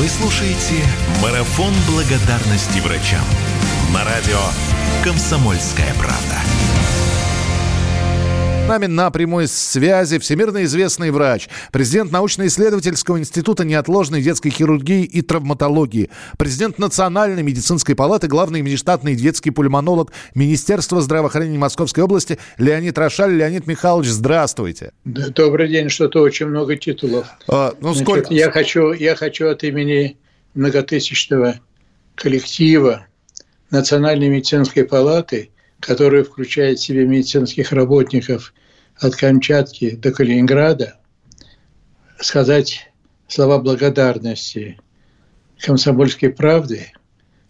Вы слушаете «Марафон благодарности врачам» на радио «Комсомольская правда» нами на прямой связи всемирно известный врач, президент научно-исследовательского института неотложной детской хирургии и травматологии, президент Национальной медицинской палаты, главный внештатный детский пульмонолог Министерства здравоохранения Московской области Леонид Рошаль. Леонид Михайлович, здравствуйте. Добрый день, что-то очень много титулов. А, ну, Значит, сколько? Я хочу, я хочу от имени многотысячного коллектива Национальной медицинской палаты, которая включает в себя медицинских работников от Камчатки до Калининграда, сказать слова благодарности «Комсомольской правды»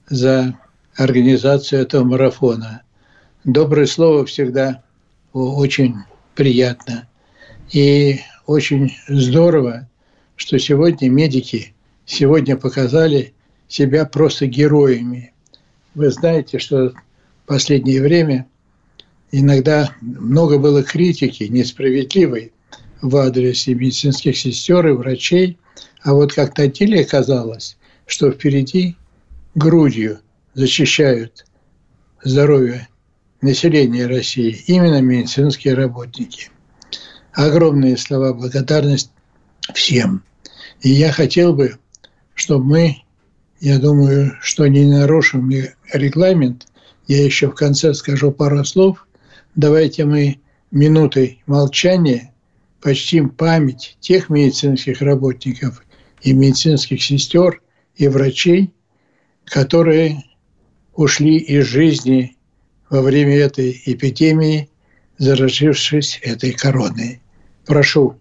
за организацию этого марафона. Доброе слово всегда очень приятно. И очень здорово, что сегодня медики сегодня показали себя просто героями. Вы знаете, что в последнее время иногда много было критики несправедливой в адрес и медицинских сестер, и врачей. А вот как на деле что впереди грудью защищают здоровье населения России именно медицинские работники. Огромные слова благодарность всем. И я хотел бы, чтобы мы, я думаю, что не нарушим регламент, я еще в конце скажу пару слов – давайте мы минутой молчания почтим память тех медицинских работников и медицинских сестер и врачей, которые ушли из жизни во время этой эпидемии, заразившись этой короной. Прошу.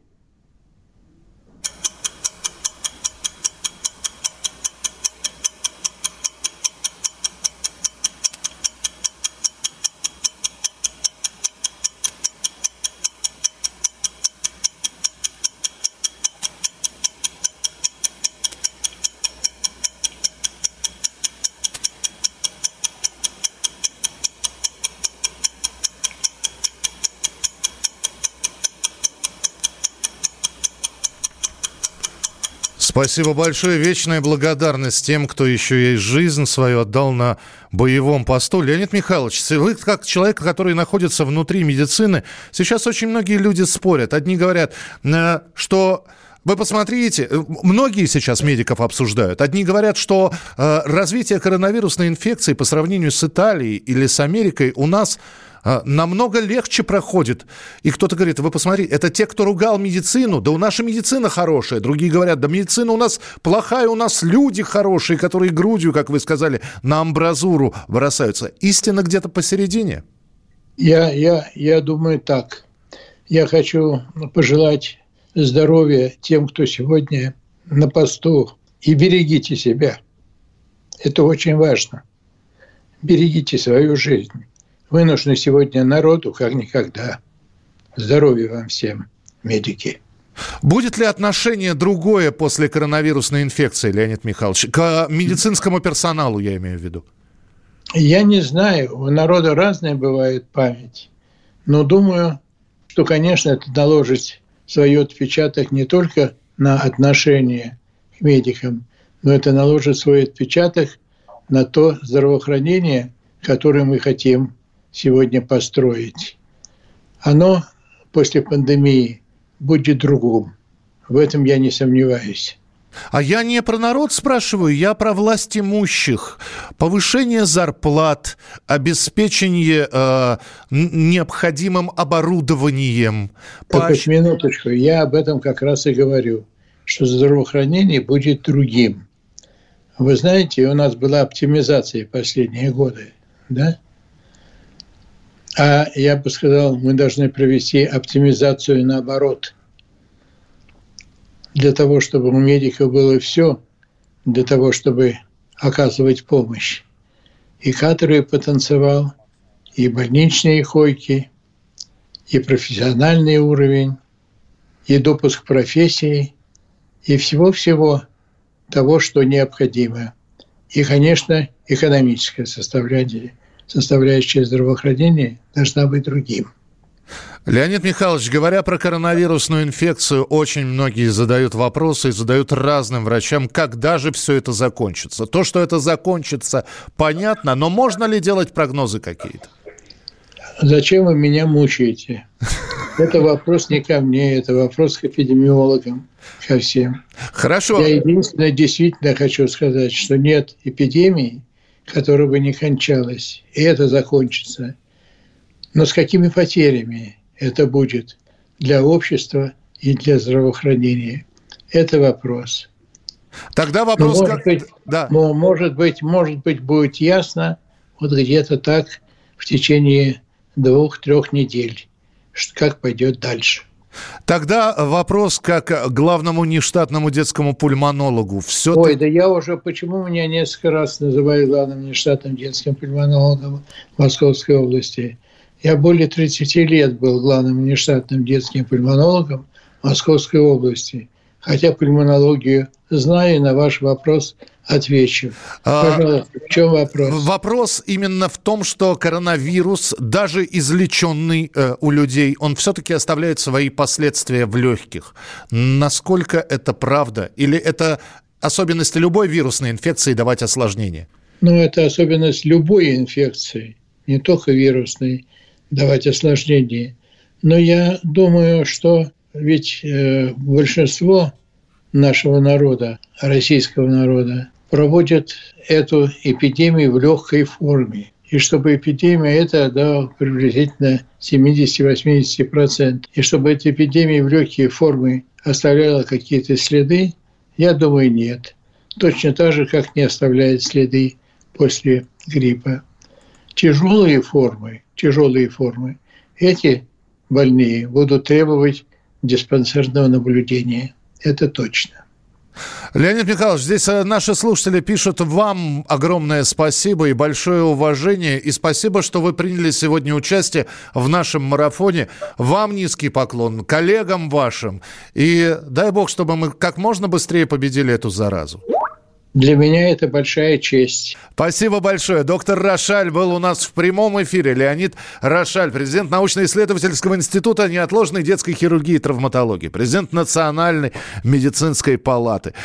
Спасибо большое. Вечная благодарность тем, кто еще и жизнь свою отдал на боевом посту. Леонид Михайлович, вы как человек, который находится внутри медицины, сейчас очень многие люди спорят. Одни говорят, э, что вы посмотрите, э, многие сейчас медиков обсуждают. Одни говорят, что э, развитие коронавирусной инфекции по сравнению с Италией или с Америкой у нас намного легче проходит. И кто-то говорит, вы посмотрите, это те, кто ругал медицину, да у нашей медицина хорошая. Другие говорят, да медицина у нас плохая, у нас люди хорошие, которые грудью, как вы сказали, на амбразуру бросаются. Истина где-то посередине? Я, я, я думаю так. Я хочу пожелать здоровья тем, кто сегодня на посту. И берегите себя. Это очень важно. Берегите свою жизнь. Вы нужны сегодня народу, как никогда. Здоровья вам всем, медики. Будет ли отношение другое после коронавирусной инфекции, Леонид Михайлович? К медицинскому персоналу, я имею в виду. Я не знаю. У народа разная бывает память. Но думаю, что, конечно, это наложит свой отпечаток не только на отношение к медикам, но это наложит свой отпечаток на то здравоохранение, которое мы хотим сегодня построить, оно после пандемии будет другим. В этом я не сомневаюсь. А я не про народ спрашиваю, я про власть имущих. Повышение зарплат, обеспечение э, необходимым оборудованием. Так, Поощ... минуточку, я об этом как раз и говорю, что здравоохранение будет другим. Вы знаете, у нас была оптимизация последние годы, да? А я бы сказал, мы должны провести оптимизацию наоборот. Для того, чтобы у медиков было все, для того, чтобы оказывать помощь. И кадровый потенциал, и больничные койки, и профессиональный уровень, и допуск профессии, и всего-всего того, что необходимо. И, конечно, экономическое составление – составляющая здравоохранения должна быть другим. Леонид Михайлович, говоря про коронавирусную инфекцию, очень многие задают вопросы и задают разным врачам, когда же все это закончится. То, что это закончится, понятно, но можно ли делать прогнозы какие-то? Зачем вы меня мучаете? Это вопрос не ко мне, это вопрос к эпидемиологам, ко всем. Хорошо. Я единственное действительно хочу сказать, что нет эпидемии, которая бы не кончалась, и это закончится. Но с какими потерями это будет для общества и для здравоохранения? Это вопрос. Тогда вопрос... Но, может, быть, да. но может быть, может быть, будет ясно вот где-то так в течение двух-трех недель, как пойдет дальше. Тогда вопрос как главному нештатному детскому пульмонологу. Все Ой, да я уже, почему меня несколько раз называли главным нештатным детским пульмонологом Московской области? Я более 30 лет был главным нештатным детским пульмонологом Московской области. Хотя пульмонологию знаю, на ваш вопрос отвечу. А, Пожалуйста, в чем вопрос? Вопрос именно в том, что коронавирус, даже излеченный э, у людей, он все-таки оставляет свои последствия в легких. Насколько это правда? Или это особенность любой вирусной инфекции давать осложнения? Ну, это особенность любой инфекции, не только вирусной, давать осложнения. Но я думаю, что ведь э, большинство нашего народа, российского народа, проводят эту эпидемию в легкой форме. И чтобы эпидемия это да, приблизительно 70-80%. И чтобы эта эпидемия в легкие формы оставляла какие-то следы, я думаю, нет. Точно так же, как не оставляет следы после гриппа. Тяжелые формы, тяжелые формы, эти больные будут требовать диспансерного наблюдения. Это точно. Леонид Михайлович, здесь э, наши слушатели пишут вам огромное спасибо и большое уважение. И спасибо, что вы приняли сегодня участие в нашем марафоне. Вам низкий поклон, коллегам вашим. И дай бог, чтобы мы как можно быстрее победили эту заразу. Для меня это большая честь. Спасибо большое. Доктор Рошаль был у нас в прямом эфире. Леонид Рошаль, президент научно-исследовательского института неотложной детской хирургии и травматологии, президент Национальной медицинской палаты.